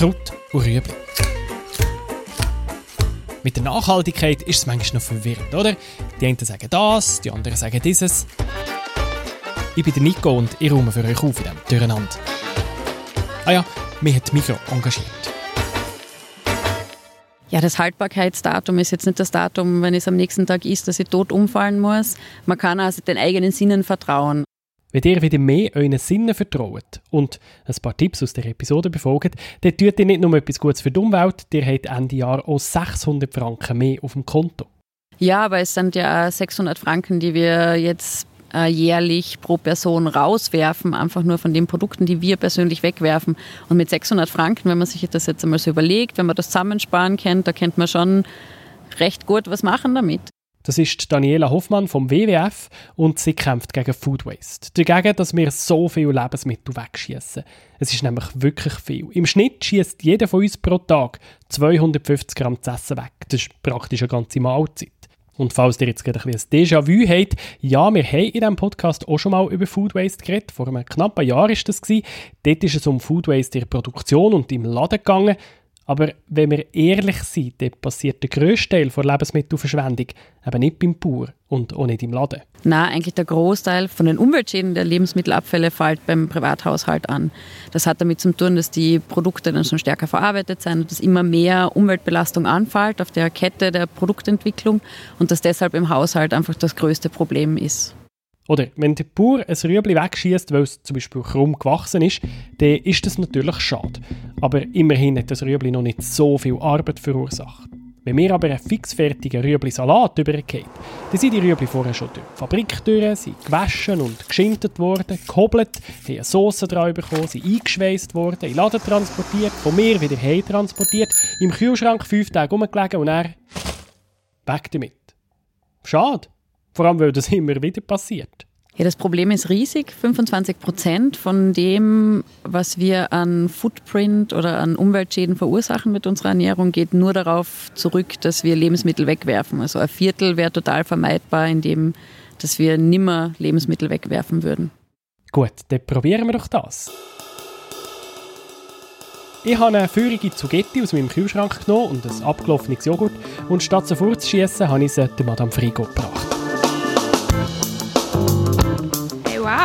Kraut und Rüebli. Mit der Nachhaltigkeit ist es manchmal noch verwirrend, oder? Die einen sagen das, die anderen sagen dieses. Ich bin der Nico und ich räume für euch auf in diesem Durcheinander. Ah ja, mich hat Mikro engagiert. Ja, das Haltbarkeitsdatum ist jetzt nicht das Datum, wenn es am nächsten Tag ist, dass ich tot umfallen muss. Man kann also den eigenen Sinnen vertrauen. Wenn ihr wieder mehr euren Sinnen vertraut und ein paar Tipps aus der Episode befolgt, dann tut ihr nicht nur etwas Gutes für die Umwelt, ihr habt Ende Jahr auch 600 Franken mehr auf dem Konto. Ja, aber es sind ja 600 Franken, die wir jetzt äh, jährlich pro Person rauswerfen, einfach nur von den Produkten, die wir persönlich wegwerfen. Und mit 600 Franken, wenn man sich das jetzt einmal so überlegt, wenn man das zusammensparen kennt, da kennt man schon recht gut was machen damit. Das ist Daniela Hoffmann vom WWF und sie kämpft gegen Food Waste. Dagegen, dass wir so viele Lebensmittel wegschießen. Es ist nämlich wirklich viel. Im Schnitt schießt jeder von uns pro Tag 250 Gramm zu essen weg. Das ist praktisch eine ganze Mahlzeit. Und falls ihr jetzt gerade ein bisschen Déjà-vu habt, ja, wir haben in diesem Podcast auch schon mal über Food Waste geredet. Vor einem knappen Jahr war das. Dort ist es um Food Waste in der Produktion und im Laden gegangen. Aber wenn wir ehrlich sind, dann passiert der grösste Teil der Lebensmittelverschwendung eben nicht beim Bauer und auch nicht im Laden. Nein, eigentlich der Großteil von den Umweltschäden der Lebensmittelabfälle fällt beim Privathaushalt an. Das hat damit zu tun, dass die Produkte dann schon stärker verarbeitet sind und dass immer mehr Umweltbelastung anfällt auf der Kette der Produktentwicklung und dass deshalb im Haushalt einfach das größte Problem ist. Oder wenn der Bauer ein Rüebli wegschießt, weil es zum Beispiel krumm gewachsen ist, dann ist das natürlich schade. Aber immerhin hat das Rüebli noch nicht so viel Arbeit verursacht. Wenn wir aber einen fixfertigen Rüebli-Salat übergehen, dann sind die Rüebli vorher schon durch die Fabrik durch, sind gewaschen und geschintet worden, gehobelt, haben eine Sauce dran bekommen, sind eingeschweißt worden, in den Laden transportiert, von mir wieder heim transportiert, im Kühlschrank fünf Tage rumgelegen und dann weg damit. Schade. Vor allem, weil das immer wieder passiert. Ja, das Problem ist riesig. 25 Prozent von dem, was wir an Footprint oder an Umweltschäden verursachen mit unserer Ernährung, geht nur darauf zurück, dass wir Lebensmittel wegwerfen. Also ein Viertel wäre total vermeidbar, indem dass wir nimmer Lebensmittel wegwerfen würden. Gut, dann probieren wir doch das. Ich habe eine feurige Zugetti aus meinem Kühlschrank genommen und ein abgelaufenes Joghurt und statt sie vorzuschießen, habe ich sie der Madame Frigo gebracht.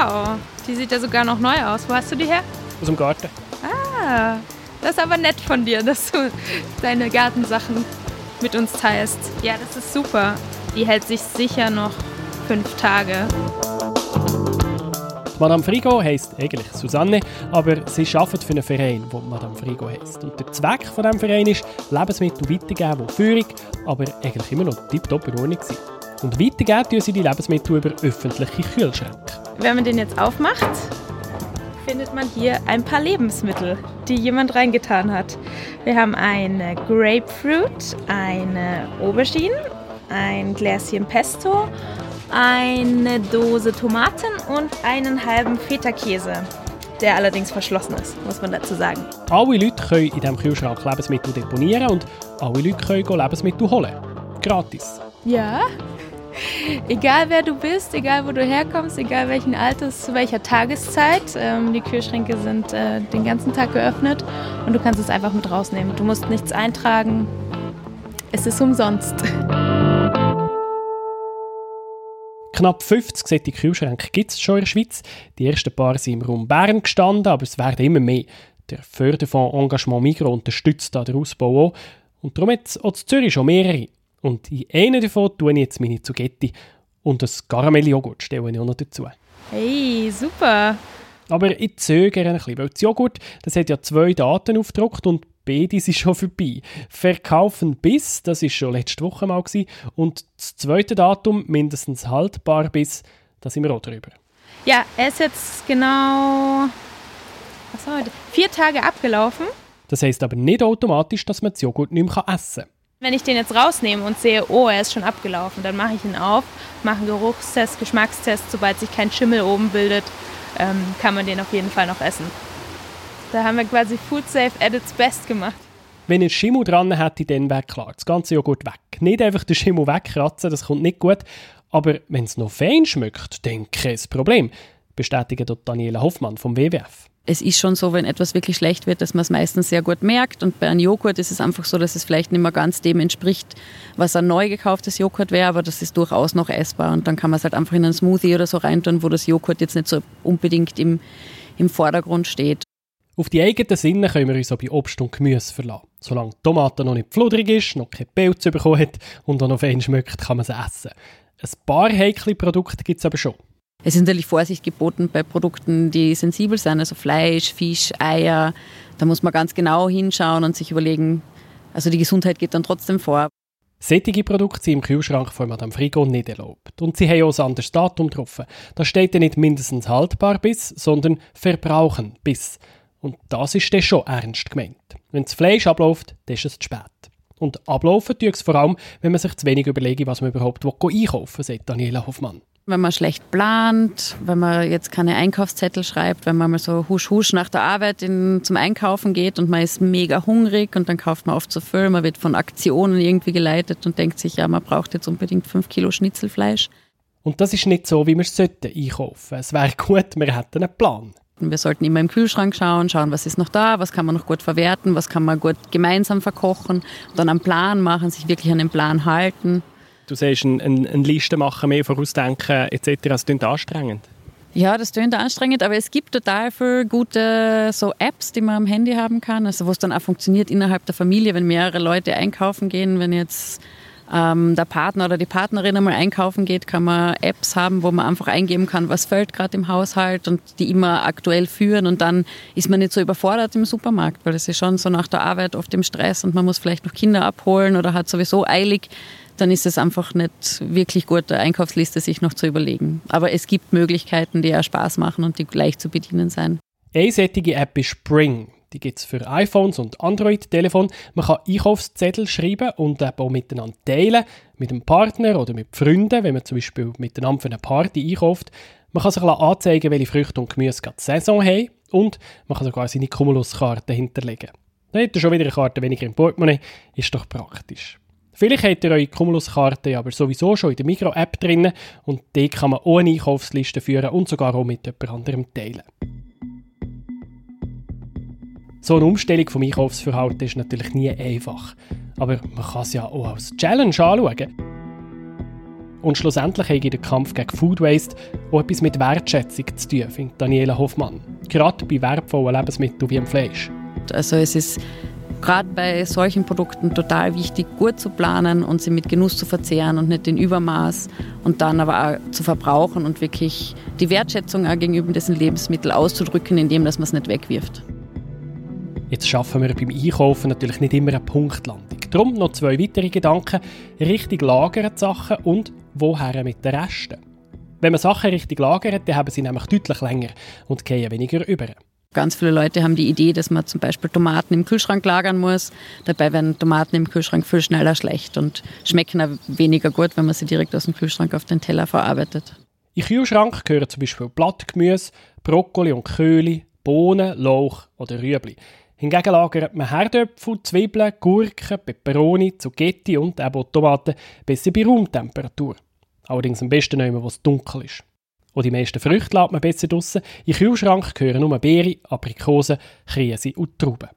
Wow, die sieht ja sogar noch neu aus. Wo hast du die her? Aus dem Garten. Ah, das ist aber nett von dir, dass du deine Gartensachen mit uns teilst. Ja, das ist super. Die hält sich sicher noch fünf Tage. Madame Frigo heisst eigentlich Susanne, aber sie arbeitet für einen Verein, der Madame Frigo heisst. Und der Zweck von diesem Verein ist, Lebensmittel weiterzugeben, die Führung, aber eigentlich immer noch tiptop in Ordnung sind. Und weitergeben tun sie die Lebensmittel über öffentliche Kühlschränke. Wenn man den jetzt aufmacht, findet man hier ein paar Lebensmittel, die jemand reingetan hat. Wir haben eine Grapefruit, eine Aubergine, ein Gläschen Pesto, eine Dose Tomaten und einen halben Feta-Käse, der allerdings verschlossen ist, muss man dazu sagen. Alle Leute können in diesem Kühlschrank Lebensmittel deponieren und alle Leute können Lebensmittel holen. Gratis. Ja, egal wer du bist, egal wo du herkommst, egal welchen Alters, zu welcher Tageszeit. Ähm, die Kühlschränke sind äh, den ganzen Tag geöffnet und du kannst es einfach mit rausnehmen. Du musst nichts eintragen. Es ist umsonst. Knapp 50 solche Kühlschränke gibt es schon in der Schweiz. Die ersten paar sind im Raum Bern gestanden, aber es werden immer mehr. Der Förderfonds Engagement Migros unterstützt da den Ausbau auch. Und darum hat es auch in Zürich schon mehrere. Und in einen davon tue ich jetzt meine Zugetti und das Karamelljoghurt stelle ich auch noch dazu. Hey, super! Aber ich zögere ein bisschen, weil das Joghurt, das hat ja zwei Daten aufgedruckt und beide sind schon vorbei. Verkaufen bis, das ist schon letzte Woche mal gewesen, und das zweite Datum, mindestens haltbar bis, da sind wir auch drüber. Ja, er ist jetzt genau was heute? vier Tage abgelaufen. Das heißt aber nicht automatisch, dass man das Joghurt nicht mehr essen kann. Wenn ich den jetzt rausnehme und sehe, oh, er ist schon abgelaufen, dann mache ich ihn auf, mache einen Geruchstest, Geschmackstest. Sobald sich kein Schimmel oben bildet, ähm, kann man den auf jeden Fall noch essen. Da haben wir quasi Food Safe at its best gemacht. Wenn ein Schimmel dran hätte, dann wäre klar, das ganze Joghurt weg. Nicht einfach den Schimmel wegkratzen, das kommt nicht gut. Aber wenn es noch fein schmeckt, dann kein Problem, bestätigt Daniela Hoffmann vom WWF. Es ist schon so, wenn etwas wirklich schlecht wird, dass man es meistens sehr gut merkt. Und bei einem Joghurt ist es einfach so, dass es vielleicht nicht mehr ganz dem entspricht, was ein neu gekauftes Joghurt wäre, aber das ist durchaus noch essbar. Und dann kann man es halt einfach in einen Smoothie oder so reintun, wo das Joghurt jetzt nicht so unbedingt im, im Vordergrund steht. Auf die eigenen Sinne können wir uns auch bei Obst und Gemüse verlassen. Solange die Tomate noch nicht fludrig ist, noch keine Pilz bekommen hat und auch noch fein schmeckt, kann man sie essen. Ein paar heikle Produkte gibt es aber schon. Es ist natürlich Vorsicht geboten bei Produkten, die sensibel sind, also Fleisch, Fisch, Eier. Da muss man ganz genau hinschauen und sich überlegen, also die Gesundheit geht dann trotzdem vor. Sättige Produkte sind im Kühlschrank von Madame Frigo nicht erlaubt. Und sie haben auch ein anderes Datum getroffen. Da steht ja nicht mindestens haltbar bis, sondern verbrauchen bis. Und das ist dann schon ernst gemeint. Wenn das Fleisch abläuft, dann ist es zu spät. Und ablaufen tut es vor allem, wenn man sich zu wenig überlegt, was man überhaupt einkaufen will, sagt Daniela Hoffmann. Wenn man schlecht plant, wenn man jetzt keine Einkaufszettel schreibt, wenn man mal so husch husch nach der Arbeit in, zum Einkaufen geht und man ist mega hungrig und dann kauft man oft zu viel, man wird von Aktionen irgendwie geleitet und denkt sich, ja, man braucht jetzt unbedingt fünf Kilo Schnitzelfleisch. Und das ist nicht so, wie wir es einkaufen sollten. Es wäre gut, wir hätten einen Plan. Wir sollten immer im Kühlschrank schauen, schauen, was ist noch da, was kann man noch gut verwerten, was kann man gut gemeinsam verkochen, und dann einen Plan machen, sich wirklich an den Plan halten. Du sagst, eine, eine, eine Liste machen, mehr vorausdenken etc. Das klingt anstrengend. Ja, das klingt anstrengend, aber es gibt total viele gute so Apps, die man am Handy haben kann, also wo es dann auch funktioniert innerhalb der Familie, wenn mehrere Leute einkaufen gehen, wenn jetzt ähm, der Partner oder die Partnerin einmal einkaufen geht, kann man Apps haben, wo man einfach eingeben kann, was fällt gerade im Haushalt und die immer aktuell führen und dann ist man nicht so überfordert im Supermarkt, weil es ist schon so nach der Arbeit oft im Stress und man muss vielleicht noch Kinder abholen oder hat sowieso eilig dann ist es einfach nicht wirklich gut, eine Einkaufsliste sich noch zu überlegen. Aber es gibt Möglichkeiten, die ja Spaß machen und die leicht zu bedienen sein. Eine solche App ist Spring. Die gibt es für iPhones und Android-Telefon. Man kann Einkaufszettel schreiben und auch miteinander teilen, mit einem Partner oder mit Freunden, wenn man zum Beispiel miteinander für eine Party einkauft. Man kann sich anzeigen, welche Früchte und Gemüse gerade Saison haben und man kann sogar seine Cumulus-Karte hinterlegen. Dann hat er schon wieder eine Karte weniger im Portemonnaie, ist doch praktisch. Vielleicht habt ihr eure Cumulus-Karte aber sowieso schon in der Micro-App drin und die kann man ohne Einkaufsliste führen und sogar auch mit jemand anderem teilen. So eine Umstellung vom Einkaufsverhalten ist natürlich nie einfach. Aber man kann es ja auch als Challenge anschauen. Und schlussendlich hat der Kampf gegen Food Waste auch etwas mit Wertschätzung zu tun, findet Daniela Hoffmann. Gerade bei wertvollen Lebensmitteln wie dem Fleisch. Also es ist gerade bei solchen Produkten total wichtig, gut zu planen und sie mit Genuss zu verzehren und nicht in Übermaß und dann aber auch zu verbrauchen und wirklich die Wertschätzung auch gegenüber diesen Lebensmitteln auszudrücken, indem dass man es nicht wegwirft. Jetzt schaffen wir beim Einkaufen natürlich nicht immer eine Punktlandung. Darum noch zwei weitere Gedanken. Richtig lagern die Sachen und woher mit den Resten. Wenn man Sachen richtig lagert, dann haben sie nämlich deutlich länger und gehen weniger über. Ganz viele Leute haben die Idee, dass man zum Beispiel Tomaten im Kühlschrank lagern muss. Dabei werden Tomaten im Kühlschrank viel schneller schlecht und schmecken auch weniger gut, wenn man sie direkt aus dem Kühlschrank auf den Teller verarbeitet. Den Kühlschrank gehören zum Beispiel Blattgemüse, Brokkoli und Köhli, Bohnen, Lauch oder Rüebli. Hingegen lagert man Herdöpfel, Zwiebeln, Gurken, Peperoni, Zucchetti und eben Tomaten besser bei Raumtemperatur. Allerdings am besten nicht mehr, wo es dunkel ist. Und die meisten Früchte lässt man besser draussen. Den Kühlschrank gehören nur Beeren, Aprikosen, Krise und Trauben.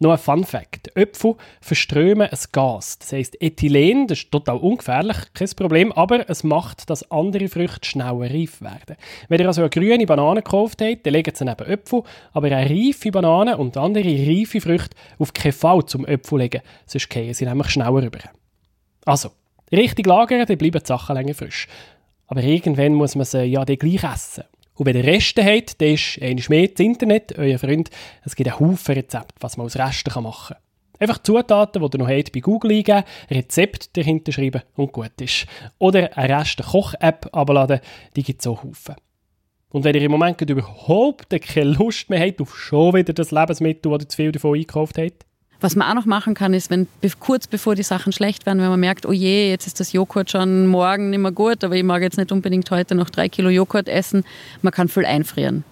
Noch ein Fun Fact. Äpfel verströmen ein Gas. Das heisst Ethylen, das ist total ungefährlich, kein Problem, aber es macht, dass andere Früchte schneller reif werden. Wenn ihr also eine grüne Banane gekauft habt, dann legt sie neben Äpfel, aber eine reife Banane und andere reife Früchte auf keinen Fall zum Äpfel legen, sonst gehen sie nämlich schneller rüber. Also, richtig lagern, dann bleiben die Sachen länger frisch. Aber irgendwann muss man sie ja dann gleich essen. Und wenn ihr Reste habt, dann ist einmal mehr das Internet, euer Freund. Es gibt einen Haufen Rezepte, was man aus Resten machen kann. Einfach Zutaten, die ihr noch habt, bei Google eingeben, Rezept dahinter schreiben und gut ist. Oder eine Reste-Koch-App abladen, die gibt es auch Haufen. Und wenn ihr im Moment überhaupt keine Lust mehr habt auf schon wieder das Lebensmittel, das ihr zu viel davon eingekauft habt, was man auch noch machen kann, ist, wenn kurz bevor die Sachen schlecht werden, wenn man merkt, oh je, jetzt ist das Joghurt schon morgen nicht mehr gut, aber ich mag jetzt nicht unbedingt heute noch drei Kilo Joghurt essen, man kann viel einfrieren.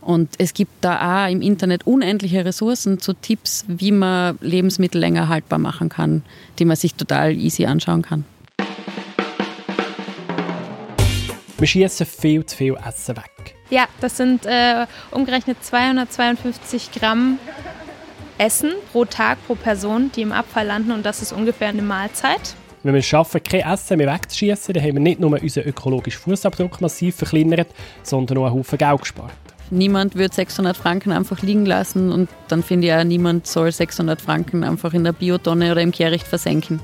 Und es gibt da auch im Internet unendliche Ressourcen zu Tipps, wie man Lebensmittel länger haltbar machen kann, die man sich total easy anschauen kann. Wir schießen viel zu viel Essen weg. Ja, das sind äh, umgerechnet 252 Gramm Essen pro Tag pro Person, die im Abfall landen und das ist ungefähr eine Mahlzeit. Wenn wir es schaffen, kein Essen mehr wegzuschießen, dann haben wir nicht nur unseren ökologischen Fußabdruck massiv verkleinert, sondern auch einen Haufen Geld gespart. Niemand wird 600 Franken einfach liegen lassen und dann finde ich auch, niemand soll 600 Franken einfach in der Biotonne oder im Kehricht versenken.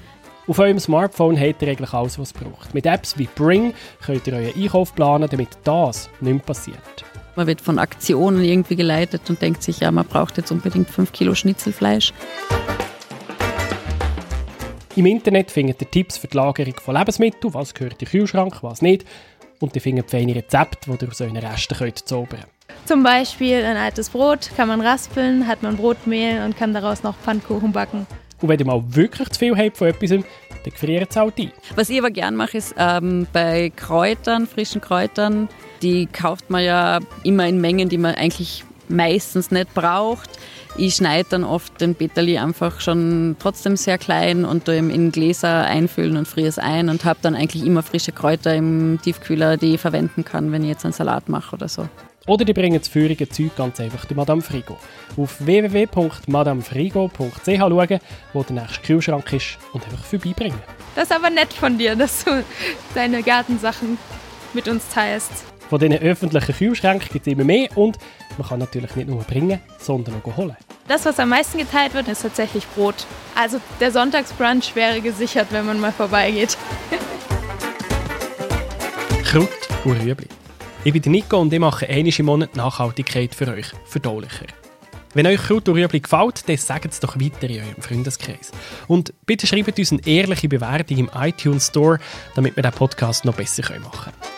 Auf eurem Smartphone habt ihr eigentlich alles, was es braucht. Mit Apps wie Bring könnt ihr euren Einkauf planen, damit das nicht mehr passiert. Man wird von Aktionen irgendwie geleitet und denkt sich, ja, man braucht jetzt unbedingt 5 Kilo Schnitzelfleisch. Im Internet findet ihr Tipps für die Lagerung von Lebensmitteln, was gehört in den Kühlschrank, was nicht. Und ihr findet feine Rezepte, die ihr aus euren Resten könnt zaubern könnt. Zum Beispiel ein altes Brot kann man raspeln, hat man Brotmehl und kann daraus noch Pfannkuchen backen. Und wenn ihr mal wirklich zu viel habt von etwas, dann friert es halt ein. Was ich aber gerne mache, ist ähm, bei Kräutern, frischen Kräutern, die kauft man ja immer in Mengen, die man eigentlich meistens nicht braucht. Ich schneide dann oft den Peterli einfach schon trotzdem sehr klein und in Gläser einfüllen und friere es ein und habe dann eigentlich immer frische Kräuter im Tiefkühler, die ich verwenden kann, wenn ich jetzt einen Salat mache oder so. Oder die bringen das feurige Zeug ganz einfach der Madame Frigo. Auf www.madamefrigo.ch schauen, wo der nächste Kühlschrank ist und einfach vorbeibringen. Das ist aber nett von dir, dass du deine Gartensachen mit uns teilst. Von diesen öffentlichen Kühlschränken gibt es immer mehr und man kann natürlich nicht nur bringen, sondern auch holen. Das, was am meisten geteilt wird, ist tatsächlich Brot. Also der Sonntagsbrunch wäre gesichert, wenn man mal vorbeigeht. Kraut und Rüebli. Ich bin Nico und ich mache einmal im Monat Nachhaltigkeit für euch verdaulicher. Wenn euch Kraut und Rüebli gefällt, dann sagt es doch weiter in eurem Freundeskreis. Und bitte schreibt uns eine ehrliche Bewertung im iTunes Store, damit wir den Podcast noch besser machen können.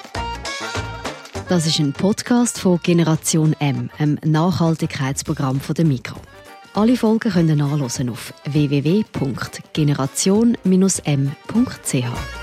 Das ist ein Podcast von Generation M, einem Nachhaltigkeitsprogramm von der Mikro. Alle Folgen können nachlesen auf www.generation-m.ch.